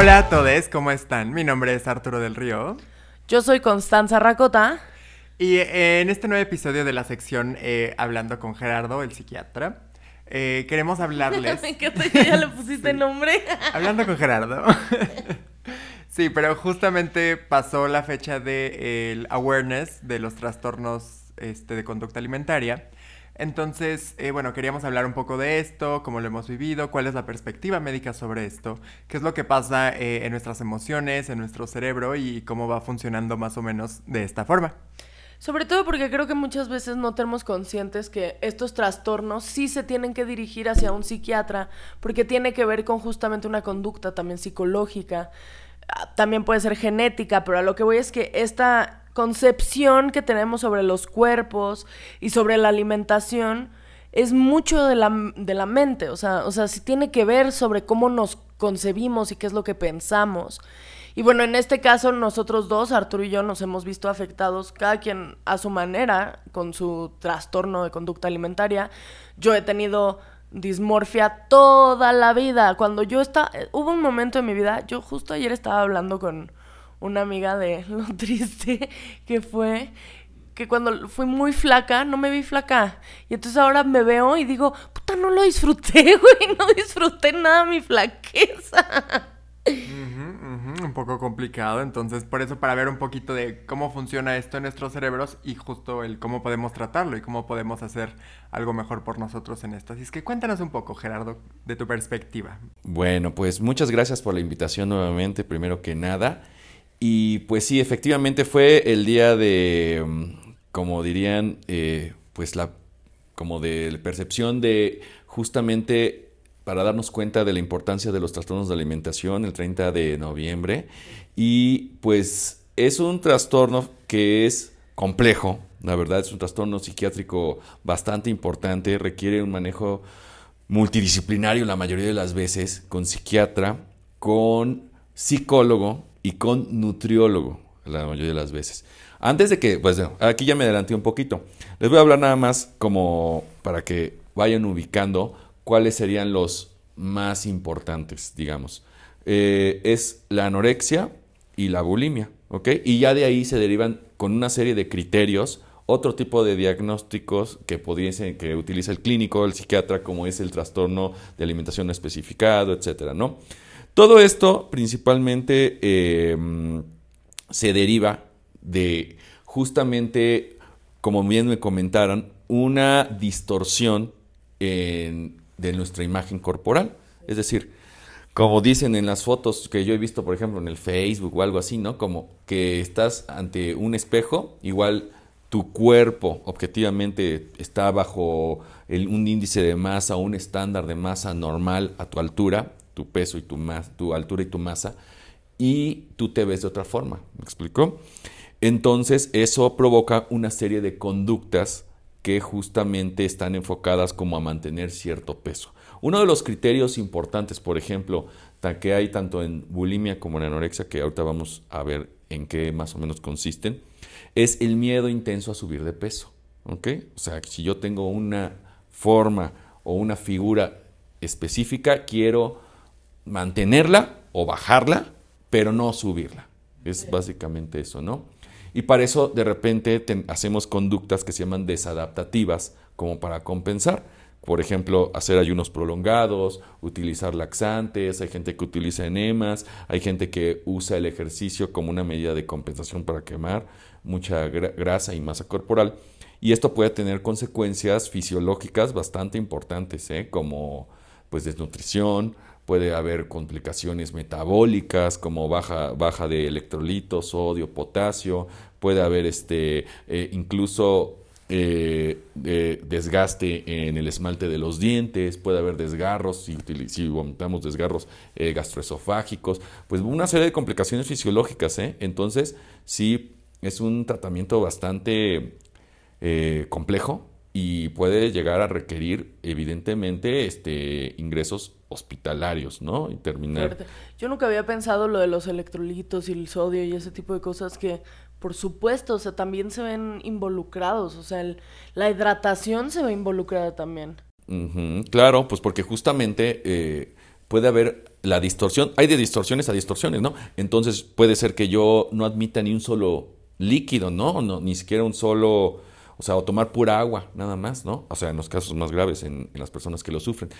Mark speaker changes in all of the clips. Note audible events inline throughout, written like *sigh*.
Speaker 1: Hola a todos, ¿cómo están? Mi nombre es Arturo del Río.
Speaker 2: Yo soy Constanza Racota.
Speaker 1: Y eh, en este nuevo episodio de la sección eh, Hablando con Gerardo, el psiquiatra, eh, queremos hablarles. *laughs*
Speaker 2: Me encanta que ya le *laughs* pusiste nombre.
Speaker 1: Hablando con Gerardo. *laughs* sí, pero justamente pasó la fecha del awareness de los trastornos este, de conducta alimentaria. Entonces, eh, bueno, queríamos hablar un poco de esto, cómo lo hemos vivido, cuál es la perspectiva médica sobre esto, qué es lo que pasa eh, en nuestras emociones, en nuestro cerebro y cómo va funcionando más o menos de esta forma.
Speaker 2: Sobre todo porque creo que muchas veces no tenemos conscientes que estos trastornos sí se tienen que dirigir hacia un psiquiatra, porque tiene que ver con justamente una conducta también psicológica, ah, también puede ser genética, pero a lo que voy es que esta concepción que tenemos sobre los cuerpos y sobre la alimentación es mucho de la, de la mente, o sea, o sea, sí tiene que ver sobre cómo nos concebimos y qué es lo que pensamos. Y bueno, en este caso nosotros dos, Arturo y yo, nos hemos visto afectados, cada quien a su manera, con su trastorno de conducta alimentaria. Yo he tenido dismorfia toda la vida. Cuando yo estaba, hubo un momento en mi vida, yo justo ayer estaba hablando con, una amiga de *laughs* lo triste que fue que cuando fui muy flaca, no me vi flaca. Y entonces ahora me veo y digo, puta, no lo disfruté, *laughs* güey, no disfruté nada mi flaqueza.
Speaker 1: un poco complicado, entonces por eso para ver un poquito de cómo funciona esto en nuestros cerebros y justo el cómo podemos tratarlo y cómo podemos hacer algo mejor por nosotros en esto. Así es que cuéntanos un poco, Gerardo, de tu perspectiva.
Speaker 3: Bueno, pues muchas gracias por la invitación nuevamente, primero que nada. Y pues sí, efectivamente fue el día de, mm, como dirían, eh, pues la, como de percepción de justamente para darnos cuenta de la importancia de los trastornos de alimentación el 30 de noviembre. Y pues es un trastorno que es complejo, la verdad es un trastorno psiquiátrico bastante importante, requiere un manejo multidisciplinario la mayoría de las veces, con psiquiatra, con psicólogo y con nutriólogo la mayoría de las veces. Antes de que, pues aquí ya me adelanté un poquito. Les voy a hablar nada más como para que vayan ubicando cuáles serían los más importantes, digamos. Eh, es la anorexia y la bulimia, ¿ok? Y ya de ahí se derivan con una serie de criterios otro tipo de diagnósticos que que utiliza el clínico, el psiquiatra, como es el trastorno de alimentación especificado, etcétera, ¿no? Todo esto principalmente em, se deriva de justamente, como bien me comentaron, una distorsión de nuestra imagen corporal. Es decir, como dicen en las fotos que yo he visto, por ejemplo, en el Facebook o algo así, ¿no? Como que estás ante un espejo, igual tu cuerpo objetivamente está bajo un índice de masa, un estándar de masa normal a tu altura, tu peso y tu, tu altura y tu masa, y tú te ves de otra forma. ¿Me explicó? Entonces eso provoca una serie de conductas que justamente están enfocadas como a mantener cierto peso. Uno de los criterios importantes, por ejemplo, que hay tanto en bulimia como en anorexia, que ahorita vamos a ver en qué más o menos consisten, es el miedo intenso a subir de peso. ¿ok? O sea, si yo tengo una forma o una figura específica, quiero mantenerla o bajarla, pero no subirla. Es básicamente eso, ¿no? Y para eso de repente hacemos conductas que se llaman desadaptativas, como para compensar. Por ejemplo, hacer ayunos prolongados, utilizar laxantes, hay gente que utiliza enemas, hay gente que usa el ejercicio como una medida de compensación para quemar mucha grasa y masa corporal. Y esto puede tener consecuencias fisiológicas bastante importantes, ¿eh? como pues desnutrición, puede haber complicaciones metabólicas como baja, baja de electrolitos, sodio, potasio, puede haber este, eh, incluso eh, desgaste en el esmalte de los dientes, puede haber desgarros, si, si vomitamos desgarros eh, gastroesofágicos, pues una serie de complicaciones fisiológicas. Entonces, sí, es un tratamiento bastante complejo y puede llegar a requerir, evidentemente, este, ingresos hospitalarios, ¿no? Y terminar.
Speaker 2: Yo nunca había pensado lo de los electrolitos y el sodio y ese tipo de cosas que, por supuesto, o sea, también se ven involucrados, o sea, la hidratación se ve involucrada también.
Speaker 3: claro, pues porque justamente eh, puede haber la distorsión, hay de distorsiones a distorsiones, ¿no? Entonces puede ser que yo no admita ni un solo líquido, ¿no? no ni siquiera un solo, o sea, o tomar pura agua, nada más, ¿no? O sea, en los casos más graves, en, las personas que lo sufren.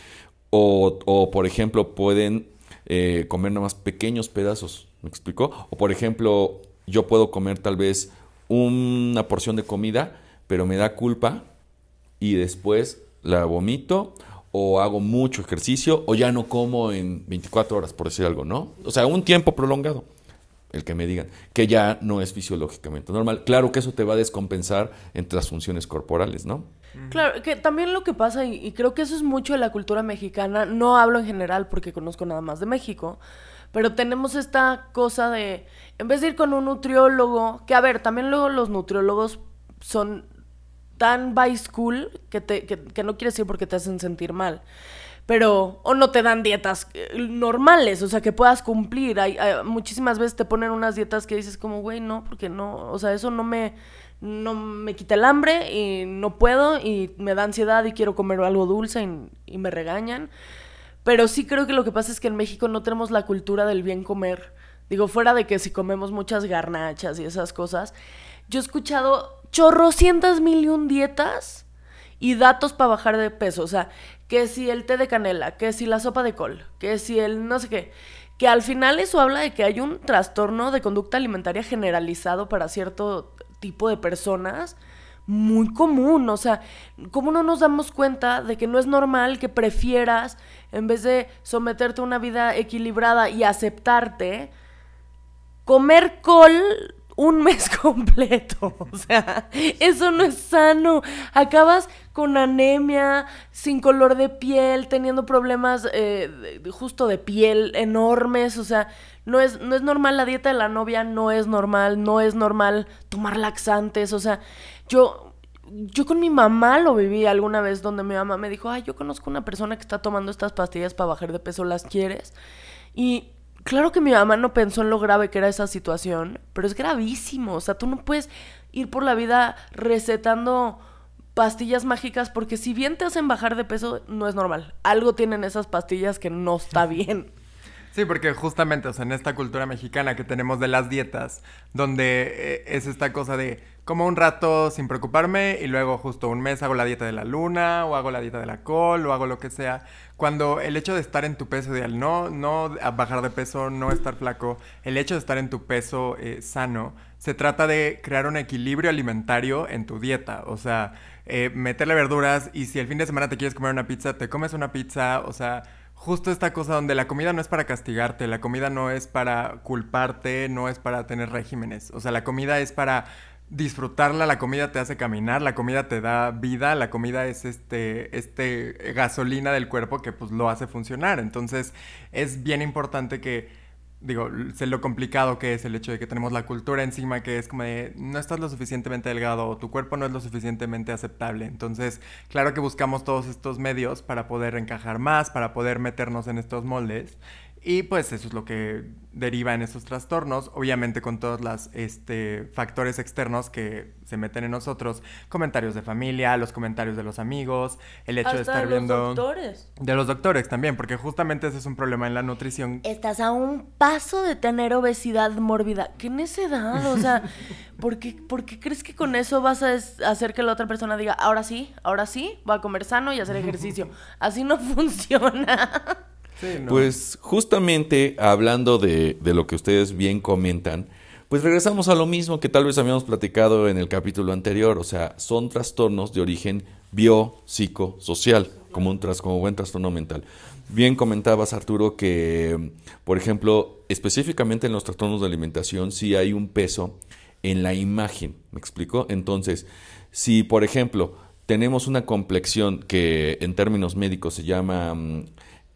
Speaker 3: O, o por ejemplo, pueden eh, comer nada más pequeños pedazos, ¿me explico? O por ejemplo, yo puedo comer tal vez una porción de comida, pero me da culpa y después la vomito o hago mucho ejercicio o ya no como en 24 horas, por decir algo, ¿no? O sea, un tiempo prolongado, el que me digan, que ya no es fisiológicamente normal. Claro que eso te va a descompensar entre las funciones corporales, ¿no?
Speaker 2: Claro, que también lo que pasa, y, creo que eso es mucho de la cultura mexicana, no hablo en general porque conozco nada más de México, pero tenemos esta cosa de, en vez de ir con un nutriólogo, que a ver, también luego los nutriólogos son tan by school que, te, que, no quieres ir porque te hacen sentir mal. Pero, o no te dan dietas eh, normales, o sea, que puedas cumplir. Hay, muchísimas veces te ponen unas dietas que dices como, güey, no, porque no, o sea, eso no me, no me quita el hambre y no puedo y me da ansiedad y quiero comer algo dulce y, me regañan. Pero sí creo que lo que pasa es que en México no tenemos la cultura del bien comer. Digo, fuera de que si comemos muchas garnachas y esas cosas, yo he escuchado chorrocientas mil y un dietas y datos para bajar de peso. O sea, que si el té de canela, que si la sopa de col, que si el no sé qué. Que al final eso habla de que hay un trastorno de conducta alimentaria generalizado para cierto tipo de personas muy común. O sea, ¿cómo no nos damos cuenta de que no es normal que prefieras, en vez de someterte a una vida equilibrada y aceptarte, comer col un mes *laughs* completo. O sea, eso no es sano. Acabas con anemia, sin color de piel, teniendo problemas eh, justo de piel enormes. O sea, no es, no es normal la dieta de la novia, no es normal, no es normal tomar laxantes. O sea, yo yo con mi mamá lo viví alguna vez donde mi mamá me dijo, ay, yo conozco una persona que está tomando estas pastillas para bajar de peso, ¿las quieres? Y Claro que mi mamá no pensó en lo grave que era esa situación, pero es gravísimo. O sea, tú no puedes ir por la vida recetando pastillas mágicas porque si bien te hacen bajar de peso, no es normal. Algo tienen esas pastillas que no está bien.
Speaker 1: Sí, porque justamente, o sea, en esta cultura mexicana que tenemos de las dietas, donde eh, es esta cosa de como un rato sin preocuparme y luego justo un mes hago la dieta de la luna o hago la dieta de la col o hago lo que sea. Cuando el hecho de estar en tu peso ideal, no, no bajar de peso, no estar flaco, el hecho de estar en tu peso eh, sano, se trata de crear un equilibrio alimentario en tu dieta. O sea, eh, meterle verduras y si el fin de semana te quieres comer una pizza, te comes una pizza. O sea, justo esta cosa donde la comida no es para castigarte, la comida no es para culparte, no es para tener regímenes. O sea, la comida es para disfrutarla, la comida te hace caminar, la comida te da vida, la comida es este, este gasolina del cuerpo que pues lo hace funcionar. Entonces es bien importante que, digo, sé lo complicado que es el hecho de que tenemos la cultura encima que es como de no estás lo suficientemente delgado o tu cuerpo no es lo suficientemente aceptable. Entonces, claro que buscamos todos estos medios para poder encajar más, para poder meternos en estos moldes. Y pues eso es lo que deriva en estos trastornos, obviamente con todos los este, factores externos que se meten en nosotros, comentarios de familia, los comentarios de los amigos, el hecho de estar de viendo...
Speaker 2: los doctores.
Speaker 1: De los doctores también, porque justamente ese es un problema en la nutrición.
Speaker 2: Estás a un paso de tener obesidad mórbida. ¿Qué necedad? O sea, *laughs* ¿por qué, ¿por qué crees que con eso vas a hacer que la otra persona diga, ahora sí, ahora sí, voy a comer sano y hacer ejercicio? *laughs* Así no *laughs* funciona.
Speaker 3: Pues justamente hablando de, lo que ustedes bien comentan, pues regresamos a lo mismo que tal vez habíamos platicado en el capítulo anterior, o sea, son trastornos de origen biopsicosocial, como un como buen trastorno mental. Bien comentabas, Arturo, que, por ejemplo, específicamente en los trastornos de alimentación sí hay un peso en la imagen, ¿me explico? Entonces, si, por ejemplo, tenemos una complexión que en términos médicos se llama mm,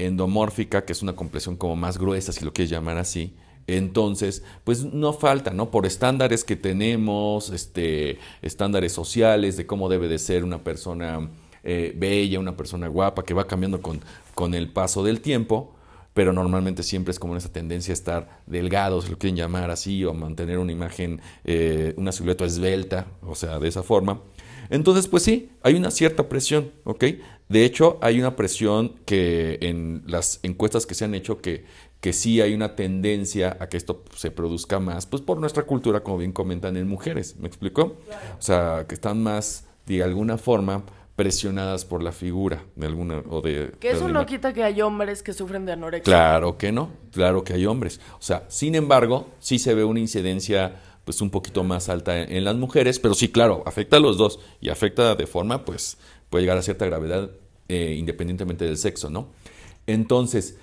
Speaker 3: endomórfica, que es una complexión como más gruesa, si lo quieres llamar así. Entonces, pues no falta, ¿no? Por estándares que tenemos, este, estándares sociales de cómo debe de ser una persona eh, bella, una persona guapa, que va cambiando con, con el paso del tiempo, pero normalmente siempre es como esa tendencia a estar delgado, si lo quieren llamar así, o mantener una imagen, eh, una silueta esbelta, o sea, de esa forma. Entonces, pues sí, hay una cierta presión, ¿ok? De hecho, hay una presión que en las encuestas que se han hecho que, que sí hay una tendencia a que esto se produzca más, pues por nuestra cultura, como bien comentan, en mujeres. ¿Me explico? O sea, que están más, de alguna forma, presionadas por la figura de alguna o de
Speaker 2: que eso
Speaker 3: de
Speaker 2: no quita que hay hombres que sufren de anorexia
Speaker 3: Claro que no, claro que hay hombres. O sea, sin embargo, sí se ve una incidencia pues un poquito más alta en, en las mujeres, pero sí, claro, afecta a los dos y afecta de forma pues puede llegar a cierta gravedad eh, independientemente del sexo, ¿no? Entonces,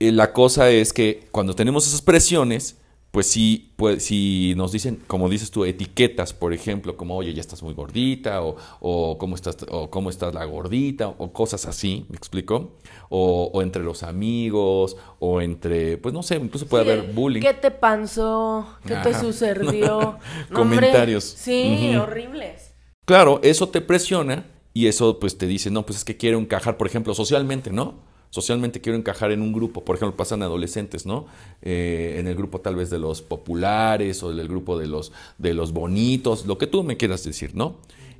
Speaker 3: eh, la cosa es que cuando tenemos esas presiones, pues sí, pues si nos dicen, como dices tú, etiquetas, por ejemplo, como oye, ya estás muy gordita, o, o cómo estás, o cómo estás la gordita, o cosas así, ¿me explico? O, o entre los amigos, o entre, pues no sé, incluso puede
Speaker 2: Sí,
Speaker 3: haber bullying.
Speaker 2: ¿Qué te panzó? ¿Qué te sucedió? *laughs* No, hombre,
Speaker 3: Comentarios.
Speaker 2: Sí, horribles.
Speaker 3: Claro, eso te presiona y eso pues te dice, no, pues es que quiero encajar, por ejemplo, socialmente, ¿no? Socialmente quiero encajar en un grupo, por ejemplo, pasan adolescentes, ¿no? Eh, en el grupo tal vez de los populares o en el grupo de los, de los bonitos, lo que tú me quieras decir, ¿no?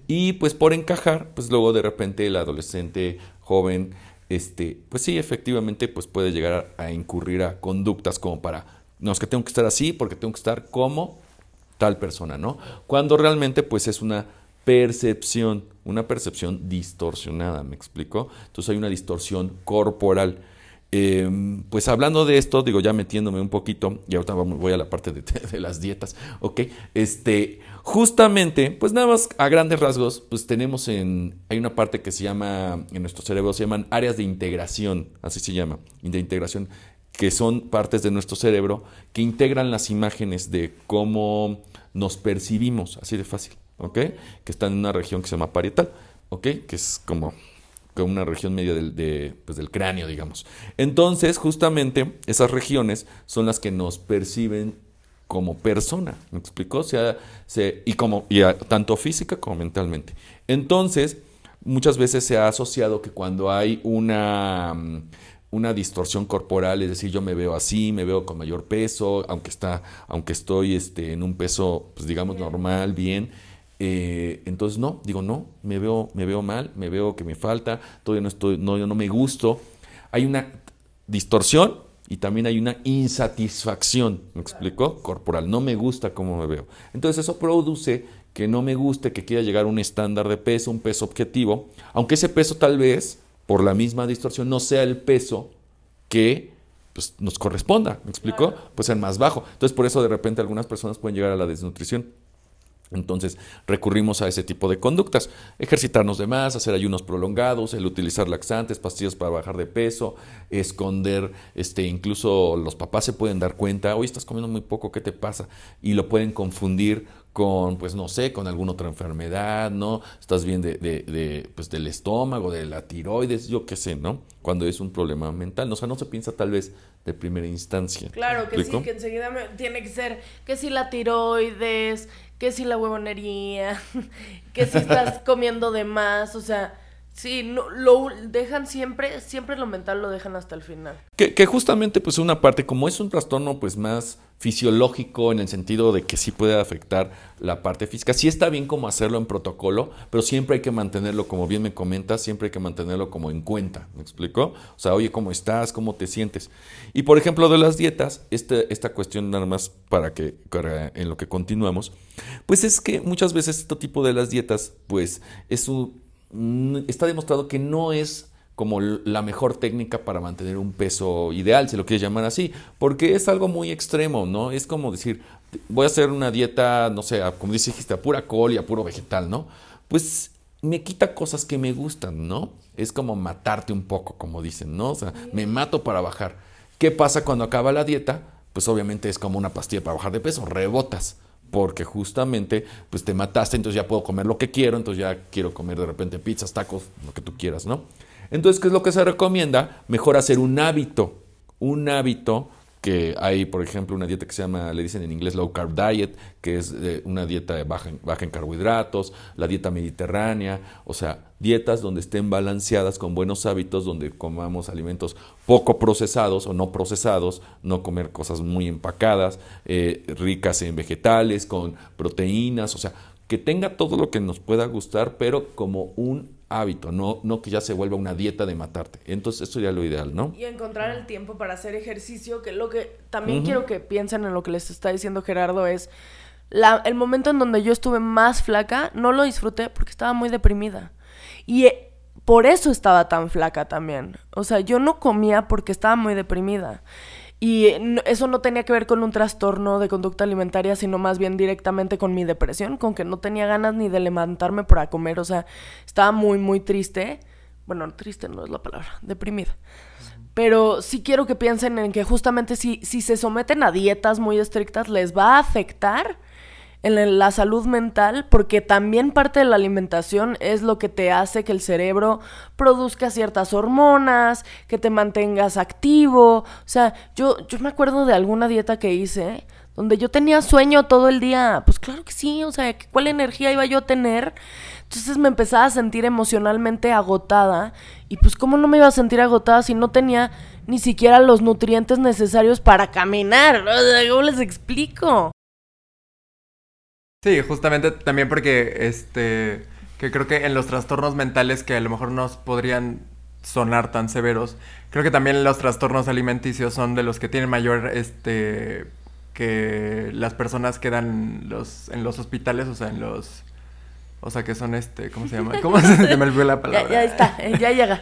Speaker 3: Y pues por encajar, pues luego de repente el adolescente joven, este, pues sí, efectivamente, pues puede llegar a, a incurrir a conductas como para, no, es que tengo que estar así porque tengo que estar como tal persona, ¿no? Cuando realmente pues es una percepción, una percepción distorsionada, ¿me explico? Entonces hay una distorsión corporal. Eh, pues hablando de esto, digo ya metiéndome un poquito, y ahorita voy a la parte de, *laughs* de las dietas, ¿ok? Este, justamente, pues nada más a grandes rasgos, pues tenemos en, hay una parte que se llama, en nuestro cerebro se llaman áreas de integración, así se llama, de integración, que son partes de nuestro cerebro que integran las imágenes de cómo nos percibimos, así de fácil, ¿ok? Que están en una región que se llama parietal, ¿ok? Que es como, como una región media del, de, pues, del cráneo, digamos. Entonces, justamente, esas regiones son las que nos perciben como persona, ¿me explicó? O sea, se, y como, y a- tanto física como mentalmente. Entonces, muchas veces se ha asociado que cuando hay una, mm, una distorsión corporal, es decir, yo me veo así, me veo con mayor peso, aunque está, aunque estoy este, en un peso, pues digamos, normal, bien. Eh, entonces no, digo no, me veo, me veo mal, me veo que me falta, todavía no estoy, no, yo no me gusto. Hay una distorsión y también hay una insatisfacción, ¿me explicó? Corporal, no me gusta cómo me veo. Entonces eso produce que no me guste, que quiera llegar a un estándar de peso, un peso objetivo, aunque ese peso tal vez, por la misma distorsión, no sea el peso que pues, nos corresponda, ¿me explicó? Pues el más bajo. Entonces por eso de repente algunas personas pueden llegar a la desnutrición. Entonces recurrimos a ese tipo de conductas, ejercitarnos de más, hacer ayunos prolongados, el utilizar laxantes, pastillas para bajar de peso, esconder, este, incluso los papás se pueden dar cuenta, hoy estás comiendo muy poco, ¿qué te pasa? Y lo pueden confundir con, pues no sé, con alguna otra enfermedad, ¿no? Estás bien de, de, de, pues, del estómago, de la tiroides, yo qué sé, ¿no? Cuando es un problema mental, o sea, no se piensa tal vez de primera instancia.
Speaker 2: Claro que sí, que enseguida me- tiene que ser que si la tiroides, que si la huevonería, *laughs* que si estás comiendo de más, o sea, sí, no, lo dejan siempre, siempre lo mental lo dejan hasta el final.
Speaker 3: Que, justamente pues una parte, como es un trastorno pues más fisiológico en el sentido de que sí puede afectar la parte física, sí está bien como hacerlo en protocolo, pero siempre hay que mantenerlo, como bien me comentas, siempre hay que mantenerlo como en cuenta, ¿me explico? O sea, oye, ¿cómo estás? ¿Cómo te sientes? Y por ejemplo de las dietas, este, esta cuestión nada más para que para- en lo que continuamos, pues es que muchas veces este tipo de las dietas pues es un, está demostrado que no es como la mejor técnica para mantener un peso ideal, si lo quieres llamar así, porque es algo muy extremo, ¿no? Es como decir, voy a hacer una dieta, no sé, como dijiste, a pura col y a puro vegetal, ¿no? Pues me quita cosas que me gustan, ¿no? Es como matarte un poco, como dicen, ¿no? O sea, me mato para bajar. ¿Qué pasa cuando acaba la dieta? Pues obviamente es como una pastilla para bajar de peso, rebotas porque justamente pues te mataste, entonces ya puedo comer lo que quiero, entonces ya quiero comer de repente pizzas, tacos, lo que tú quieras, ¿no? Entonces, ¿qué es lo que se recomienda? Mejor hacer un hábito, un hábito que hay, por ejemplo, una dieta que se llama, le dicen en inglés low carb diet, que es eh, una dieta baja en, baja en carbohidratos, la dieta mediterránea, o sea, dietas donde estén balanceadas con buenos hábitos, donde comamos alimentos poco procesados o no procesados, no comer cosas muy empacadas, eh, ricas en vegetales, con proteínas, o sea, que tenga todo lo que nos pueda gustar, pero como un hábito, no, no que ya se vuelva una dieta de matarte. Entonces, eso sería lo ideal, ¿no?
Speaker 2: Y encontrar el tiempo para hacer ejercicio, que lo que también quiero que piensen en lo que les está diciendo Gerardo es, la, el momento en donde yo estuve más flaca, no lo disfruté porque estaba muy deprimida. Y eh, por eso estaba tan flaca también. O sea, yo no comía porque estaba muy deprimida. Y eso no tenía que ver con un trastorno de conducta alimentaria, sino más bien directamente con mi depresión, con que no tenía ganas ni de levantarme para comer. O sea, estaba muy, muy triste. Bueno, triste no es la palabra, deprimida. Pero sí quiero que piensen en que justamente si, si se someten a dietas muy estrictas, les va a afectar en la salud mental, porque también parte de la alimentación es lo que te hace que el cerebro produzca ciertas hormonas, que te mantengas activo. O sea, yo, yo me acuerdo de alguna dieta que hice donde yo tenía sueño todo el día. Pues claro que sí, o sea, ¿cuál energía iba yo a tener? Entonces me empezaba a sentir emocionalmente agotada. Y pues, ¿cómo no me iba a sentir agotada si no tenía ni siquiera los nutrientes necesarios para caminar? *laughs* ¿Cómo les explico?
Speaker 1: Sí, justamente también porque este que creo que en los trastornos mentales que a lo mejor no podrían sonar tan severos, creo que también los trastornos alimenticios son de los que tienen mayor este que las personas quedan los en los hospitales, o sea, en los o sea, que son este, ¿cómo se llama? ¿Cómo se, *laughs* me olvidó la palabra?
Speaker 2: Ya, está, ya llega.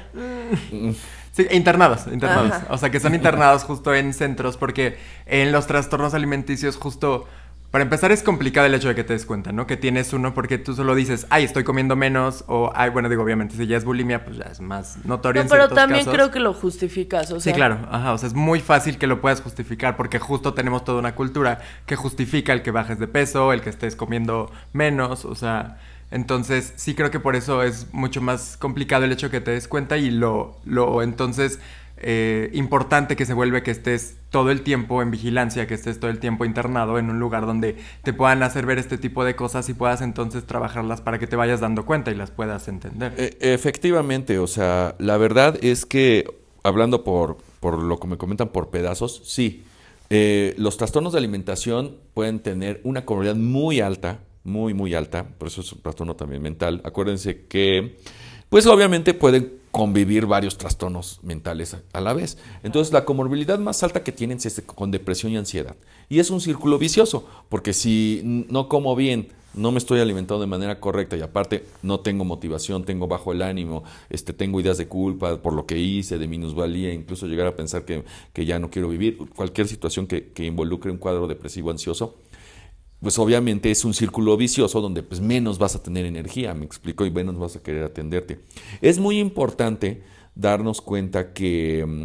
Speaker 1: Sí, internados, internados. O sea, que son internados justo en centros porque en los trastornos alimenticios justo para empezar es complicado el hecho de que te des cuenta, ¿no? Que tienes uno porque tú solo dices, ay, estoy comiendo menos, o ay, bueno, digo, obviamente, si ya es bulimia, pues ya es más notorio no,
Speaker 2: pero también creo que lo justificas, o sea.
Speaker 1: Sí, claro, ajá, o sea, es muy fácil que lo puedas justificar porque justo tenemos toda una cultura que justifica el que bajes de peso, el que estés comiendo menos, o sea, entonces sí creo que por eso es mucho más complicado el hecho de que te des cuenta y lo, lo, entonces eh, importante que se vuelve que estés todo el tiempo en vigilancia, que estés todo el tiempo internado en un lugar donde te puedan hacer ver este tipo de cosas y puedas entonces trabajarlas para que te vayas dando cuenta y las puedas entender.
Speaker 3: E, efectivamente, o sea, la verdad es que, hablando por, por lo que me comentan por pedazos, sí, eh, los trastornos de alimentación pueden tener una comodidad muy alta, muy, muy alta, por eso es un trastorno también mental. Acuérdense que, pues obviamente pueden convivir varios trastornos mentales a la vez. Entonces, la comorbilidad más alta que tienen es con depresión y ansiedad. Y es un círculo vicioso, porque si no como bien, no me estoy alimentando de manera correcta y aparte no tengo motivación, tengo bajo el ánimo, este, tengo ideas de culpa por lo que hice, de minusvalía, incluso llegar a pensar que, ya no quiero vivir, cualquier situación que, que involucre un cuadro depresivo ansioso, pues obviamente es un círculo vicioso donde pues menos vas a tener energía, me explico, y menos vas a querer atenderte. Es muy importante darnos cuenta que mm,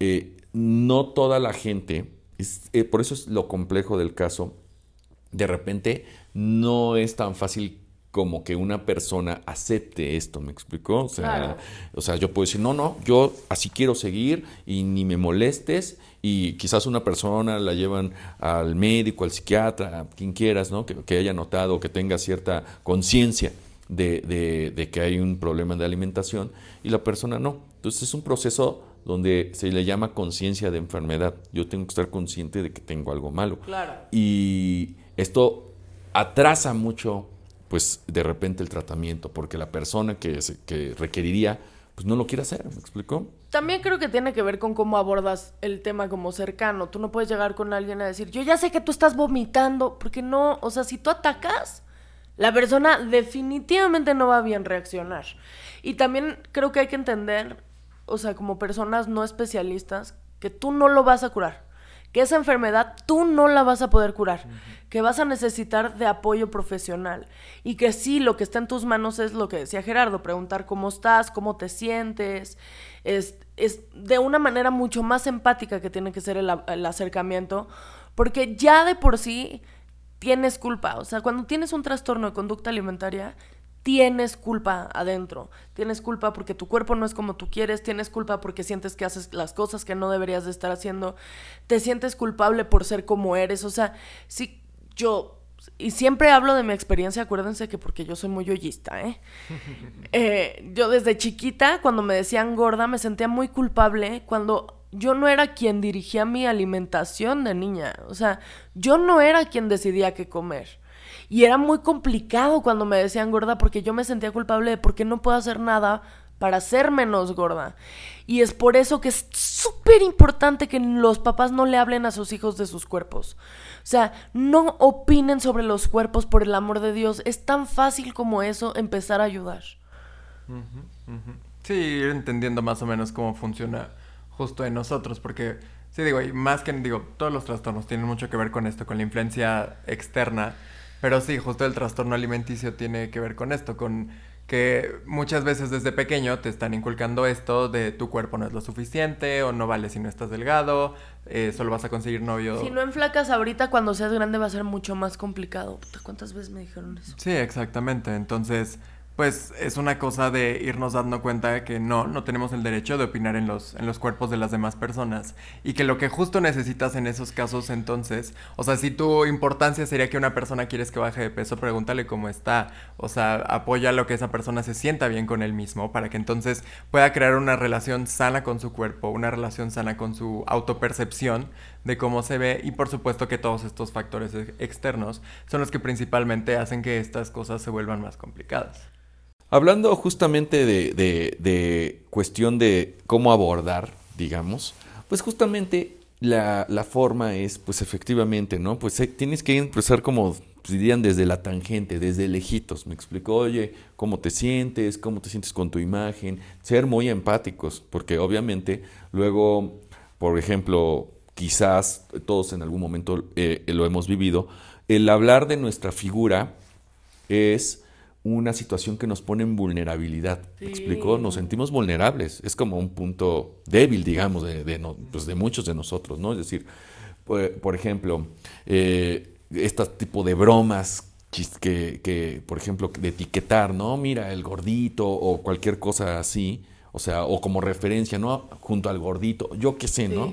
Speaker 3: eh, no toda la gente, eh, por eso es lo complejo del caso, de repente no es tan fácil como que una persona acepte esto, ¿me explicó? O sea, o sea, yo puedo decir, no, no, yo así quiero seguir y ni me molestes y quizás una persona la llevan al médico, al psiquiatra, a quien quieras, ¿no? Que, haya notado, que tenga cierta conciencia de, de, de, que hay un problema de alimentación y la persona no. Entonces es un proceso donde se le llama conciencia de enfermedad. Yo tengo que estar consciente de que tengo algo malo.
Speaker 2: Claro.
Speaker 3: Y esto atrasa mucho pues de repente el tratamiento, porque la persona que, que requeriría, pues no lo quiere hacer, ¿me explicó?
Speaker 2: También creo que tiene que ver con cómo abordas el tema como cercano. Tú no puedes llegar con alguien a decir, yo ya sé que tú estás vomitando, porque no, o sea, si tú atacas, la persona definitivamente no va a bien reaccionar. Y también creo que hay que entender, o sea, como personas no especialistas, que tú no lo vas a curar que esa enfermedad tú no la vas a poder curar, que vas a necesitar de apoyo profesional. Y que sí, lo que está en tus manos es lo que decía Gerardo, preguntar cómo estás, cómo te sientes, es, es de una manera mucho más empática que tiene que ser el, el acercamiento, porque ya de por sí tienes culpa, o sea, cuando tienes un trastorno de conducta alimentaria, tienes culpa adentro. Tienes culpa porque tu cuerpo no es como tú quieres, tienes culpa porque sientes que haces las cosas que no deberías de estar haciendo, te sientes culpable por ser como eres. O sea, sí, yo, y siempre hablo de mi experiencia, acuérdense que porque yo soy muy hoyista, ¿eh? *laughs* ¿eh? yo desde chiquita, cuando me decían gorda, me sentía muy culpable cuando yo no era quien dirigía mi alimentación de niña. O sea, yo no era quien decidía qué comer. Y era muy complicado cuando me decían gorda porque yo me sentía culpable de por qué no puedo hacer nada para ser menos gorda. Y es por eso que es súper importante que los papás no le hablen a sus hijos de sus cuerpos. O sea, no opinen sobre los cuerpos por el amor de Dios. Es tan fácil como eso empezar a ayudar.
Speaker 1: Sí, ir entendiendo más o menos cómo funciona justo en nosotros, porque sí digo, y más que digo, todos los trastornos tienen mucho que ver con esto, con la influencia externa, pero sí, justo el trastorno alimenticio tiene que ver con esto, con que muchas veces desde pequeño te están inculcando esto de tu cuerpo no es lo suficiente o no vale si no estás delgado, eh, solo vas a conseguir novio.
Speaker 2: Si no enflacas ahorita, cuando seas grande va a ser mucho más complicado. ¿Cuántas veces me dijeron eso?
Speaker 1: Sí, exactamente. Entonces, pues es una cosa de irnos dando cuenta de que no, no tenemos el derecho de opinar en los, en los cuerpos de las demás personas. Y que lo que justo necesitas en esos casos entonces, o sea, si tu importancia sería que una persona quieres que baje de peso, pregúntale cómo está. O sea, apoya lo que esa persona se sienta bien con él mismo para que entonces pueda crear una relación sana con su cuerpo, una relación sana con su autopercepción de cómo se ve y por supuesto que todos estos factores externos son los que principalmente hacen que estas cosas se vuelvan más complicadas.
Speaker 3: Hablando justamente de, cuestión de cómo abordar, digamos, pues justamente la, forma es, pues efectivamente, ¿no? Pues eh, tienes que empezar como, dirían, desde la tangente, desde lejitos. Me explico, oye, cómo te sientes, cómo te sientes con tu imagen, ser muy empáticos, porque obviamente luego, por ejemplo, quizás todos en algún momento eh, lo hemos vivido, el hablar de nuestra figura es una situación que nos pone en vulnerabilidad. ¿Me explico? Nos sentimos vulnerables. Es como un punto débil, digamos, de, de, pues de muchos de nosotros, ¿no? Es decir, por, ejemplo, eh, este tipo de bromas que, que, por ejemplo, de etiquetar, ¿no? Mira, el gordito o cualquier cosa así. O sea, o como referencia, ¿no? Junto al gordito, yo qué sé, ¿no?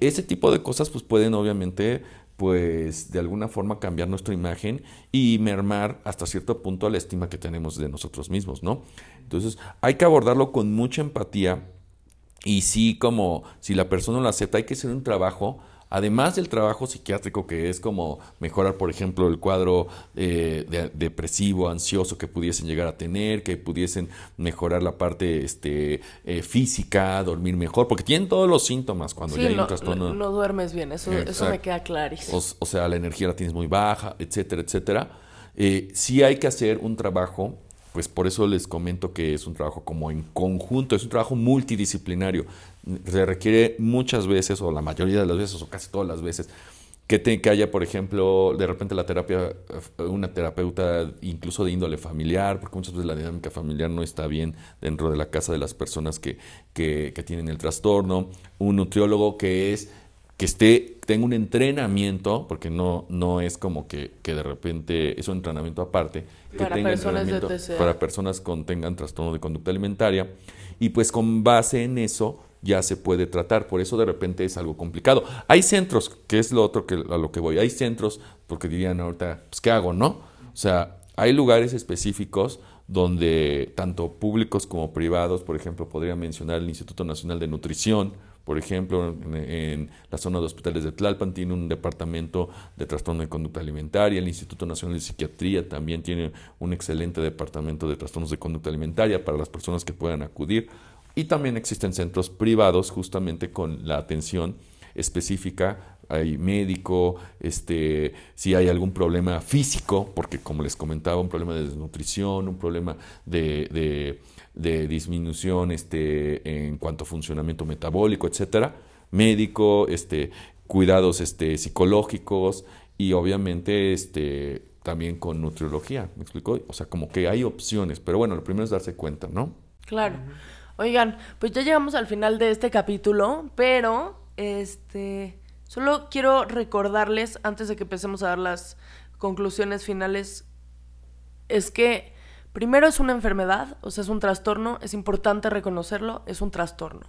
Speaker 3: Ese tipo de cosas, pues pueden obviamente pues de alguna forma cambiar nuestra imagen y mermar hasta cierto punto la estima que tenemos de nosotros mismos, ¿no? Entonces hay que abordarlo con mucha empatía y sí como si la persona lo acepta hay que hacer un trabajo además del trabajo psiquiátrico que es como mejorar, por ejemplo, el cuadro eh, depresivo, ansioso que pudiesen llegar a tener, que pudiesen mejorar la parte este, eh, física, dormir mejor, porque tienen todos los síntomas cuando ya hay un trastorno.
Speaker 2: No, duermes bien, eso, eso me queda clarísimo.
Speaker 3: O, sea, la energía la tienes muy baja, etcétera, etcétera. Eh, sí hay que hacer un trabajo pues por eso les comento que es un trabajo como en conjunto, es un trabajo multidisciplinario. Se requiere muchas veces, o la mayoría de las veces, o casi todas las veces, que, que haya, por ejemplo, de repente la terapia, una terapeuta incluso de índole familiar, porque muchas veces la dinámica familiar no está bien dentro de la casa de las personas que, que, que tienen el trastorno, un nutriólogo que es que esté, tenga un entrenamiento, porque no, no es como que, que de repente es un entrenamiento aparte, que
Speaker 2: para
Speaker 3: tenga
Speaker 2: personas
Speaker 3: entrenamiento para personas que tengan trastorno de conducta alimentaria, y pues con base en eso ya se puede tratar, por eso de repente es algo complicado. Hay centros, que es lo otro que a lo que voy, hay centros, porque dirían ahorita, pues ¿qué hago, no? O sea, hay lugares específicos donde tanto públicos como privados, por ejemplo, podría mencionar el Instituto Nacional de Nutrición, por ejemplo, en, la zona de hospitales de Tlalpan tiene un departamento de trastorno de conducta alimentaria, el Instituto Nacional de Psiquiatría también tiene un excelente departamento de trastornos de conducta alimentaria para las personas que puedan acudir. Y también existen centros privados justamente con la atención específica hay médico, este, si hay algún problema físico, porque como les comentaba, un problema de desnutrición, un problema de de disminución este, en cuanto a funcionamiento metabólico, etcétera, médico, este, cuidados este, psicológicos y obviamente este, también con nutriología, ¿me explico? O sea, como que hay opciones, pero bueno, lo primero es darse cuenta, ¿no?
Speaker 2: Claro. Oigan, pues ya llegamos al final de este capítulo, pero este solo quiero recordarles antes de que empecemos a dar las conclusiones finales es que Primero es una enfermedad, o sea, es un trastorno, es importante reconocerlo, es un trastorno.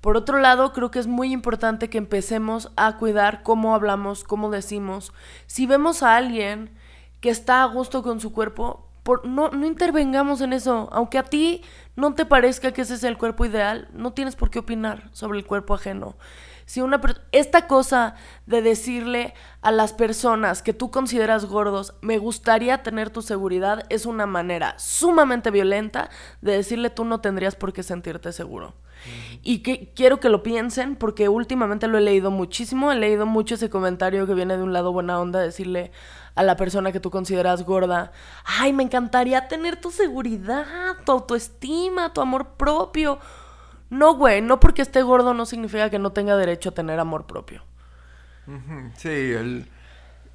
Speaker 2: Por otro lado, creo que es muy importante que empecemos a cuidar cómo hablamos, cómo decimos. Si vemos a alguien que está a gusto con su cuerpo, por, no, no intervengamos en eso. Aunque a ti no te parezca que ese es el cuerpo ideal, no tienes por qué opinar sobre el cuerpo ajeno. Si una esta cosa de decirle a las personas que tú consideras gordos, me gustaría tener tu seguridad, es una manera sumamente violenta de decirle tú no tendrías por qué sentirte seguro. Y que quiero que lo piensen porque últimamente lo he leído muchísimo, he leído mucho ese comentario que viene de un lado buena onda, decirle a la persona que tú consideras gorda, ay, me encantaría tener tu seguridad, tu autoestima, tu amor propio. No, güey, no porque esté gordo no significa que no tenga derecho a tener amor propio.
Speaker 1: Sí, el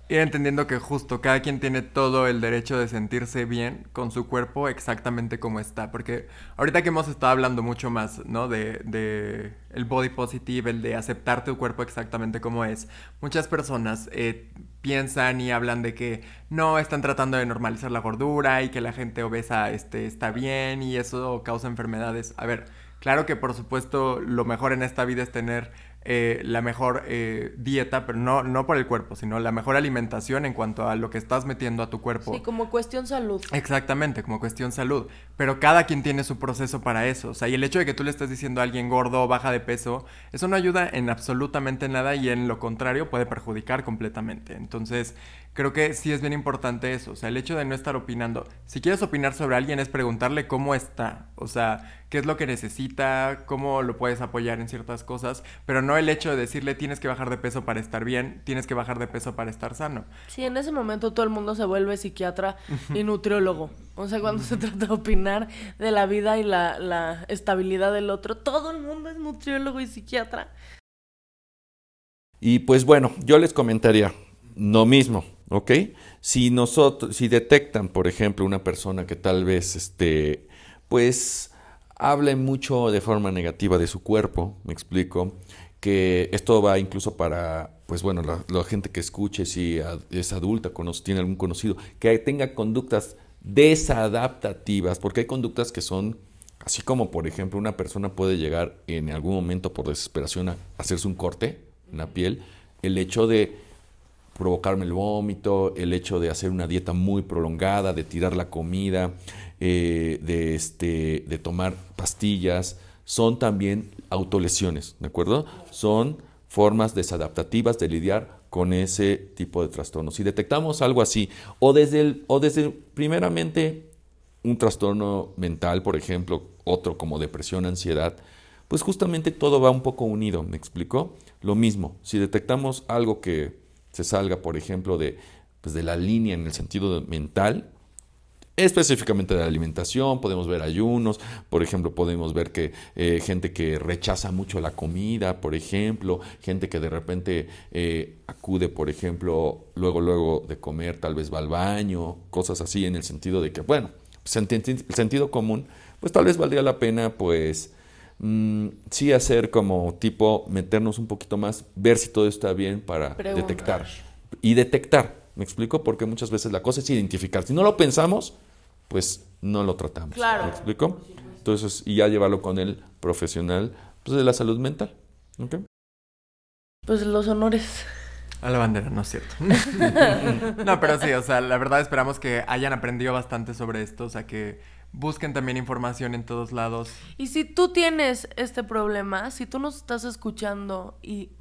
Speaker 1: ir entendiendo que justo cada quien tiene todo el derecho de sentirse bien con su cuerpo exactamente como está. Porque ahorita que hemos estado hablando mucho más, ¿no? De, de el body positive, el de aceptar tu cuerpo exactamente como es. Muchas personas eh, piensan y hablan de que no están tratando de normalizar la gordura y que la gente obesa este, está bien y eso causa enfermedades. A ver, claro que por supuesto lo mejor en esta vida es tener eh, la mejor eh, dieta, pero no, no por el cuerpo, sino la mejor alimentación en cuanto a lo que estás metiendo a tu cuerpo.
Speaker 2: Sí, como cuestión salud.
Speaker 1: Exactamente, como cuestión salud. Pero cada quien tiene su proceso para eso. O sea, y el hecho de que tú le estés diciendo a alguien gordo o baja de peso, eso no ayuda en absolutamente nada y en lo contrario puede perjudicar completamente. Entonces, creo que sí es bien importante eso. O sea, el hecho de no estar opinando. Si quieres opinar sobre alguien es preguntarle cómo está. O sea, qué es lo que necesita, cómo lo puedes apoyar en ciertas cosas, pero no el hecho de decirle tienes que bajar de peso para estar bien, tienes que bajar de peso para estar sano.
Speaker 2: Sí, en ese momento todo el mundo se vuelve psiquiatra y nutriólogo. O sea, cuando se trata de opinar de la vida y la, la estabilidad del otro, todo el mundo es nutriólogo y psiquiatra.
Speaker 3: Y pues bueno, yo les comentaría lo mismo, ¿ok? Si nosotros, si detectan, por ejemplo, una persona que tal vez, este, pues, hable mucho de forma negativa de su cuerpo, me explico, que esto va incluso para, pues bueno, la, gente que escuche, si es adulta, tiene algún conocido, que tenga conductas desadaptativas, porque hay conductas que son, así como por ejemplo una persona puede llegar en algún momento por desesperación a hacerse un corte en la piel, el hecho de provocarme el vómito, el hecho de hacer una dieta muy prolongada, de tirar la comida, eh, de, este, de tomar pastillas, son también autolesiones, ¿de acuerdo? Son formas desadaptativas de lidiar con ese tipo de trastornos. Si detectamos algo así, o desde, el, o desde primeramente un trastorno mental, por ejemplo, otro como depresión, ansiedad, pues justamente todo va un poco unido, ¿me explico? Lo mismo, si detectamos algo que se salga, por ejemplo, de, pues de la línea en el sentido mental, específicamente de la alimentación, podemos ver ayunos, por ejemplo, podemos ver que eh, gente que rechaza mucho la comida, por ejemplo, gente que de repente eh, acude, por ejemplo, luego, luego de comer, tal vez va al baño, cosas así, en el sentido de que, bueno, pues, el sentido común, pues tal vez valdría la pena, pues, mm, sí hacer como tipo meternos un poquito más, ver si todo está bien para detectar. Y detectar, ¿me explico? Porque muchas veces la cosa es identificar. Si no lo pensamos, pues no lo tratamos.
Speaker 2: Claro.
Speaker 3: ¿Me explico? Entonces, y ya llevarlo con el profesional pues, de la salud mental.
Speaker 2: Pues los honores.
Speaker 1: A la bandera, no es cierto. *laughs* no, pero sí, o sea, la verdad esperamos que hayan aprendido bastante sobre esto, o sea, que busquen también información en todos lados.
Speaker 2: Y si tú tienes este problema, si tú nos estás escuchando y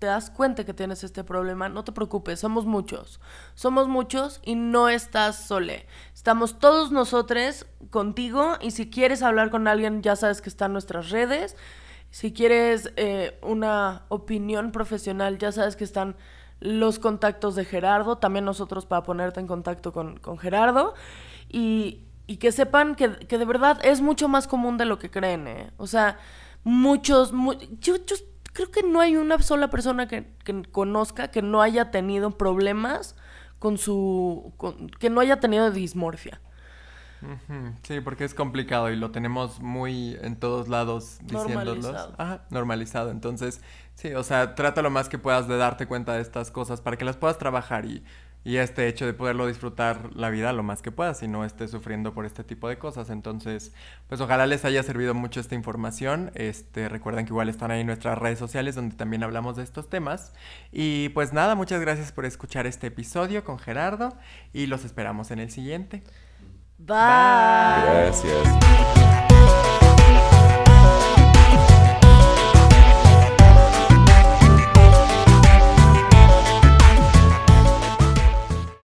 Speaker 2: te das cuenta que tienes este problema, no te preocupes, somos muchos. Somos muchos y no estás sole. Estamos todos nosotros contigo y si quieres hablar con alguien, ya sabes que están nuestras redes. Si quieres eh, una opinión profesional, ya sabes que están los contactos de Gerardo, también nosotros para ponerte en contacto con, Gerardo. Y, que sepan que, de verdad es mucho más común de lo que creen. ¿eh? O sea, muchos, yo, yo creo que no hay una sola persona que, conozca que no haya tenido problemas con su... que no haya tenido dismorfia.
Speaker 1: Sí, porque es complicado y lo tenemos muy en todos lados diciéndolos. Normalizado. Ajá, normalizado. Entonces, sí, o sea, trata lo más que puedas de darte cuenta de estas cosas para que las puedas trabajar y y este hecho de poderlo disfrutar la vida lo más que puedas y no estés sufriendo por este tipo de cosas. Entonces, pues ojalá les haya servido mucho esta información. Este, recuerden que igual están ahí nuestras redes sociales donde también hablamos de estos temas. Y pues nada, muchas gracias por escuchar este episodio con Gerardo y los esperamos en el siguiente.
Speaker 2: Bye.
Speaker 3: Gracias.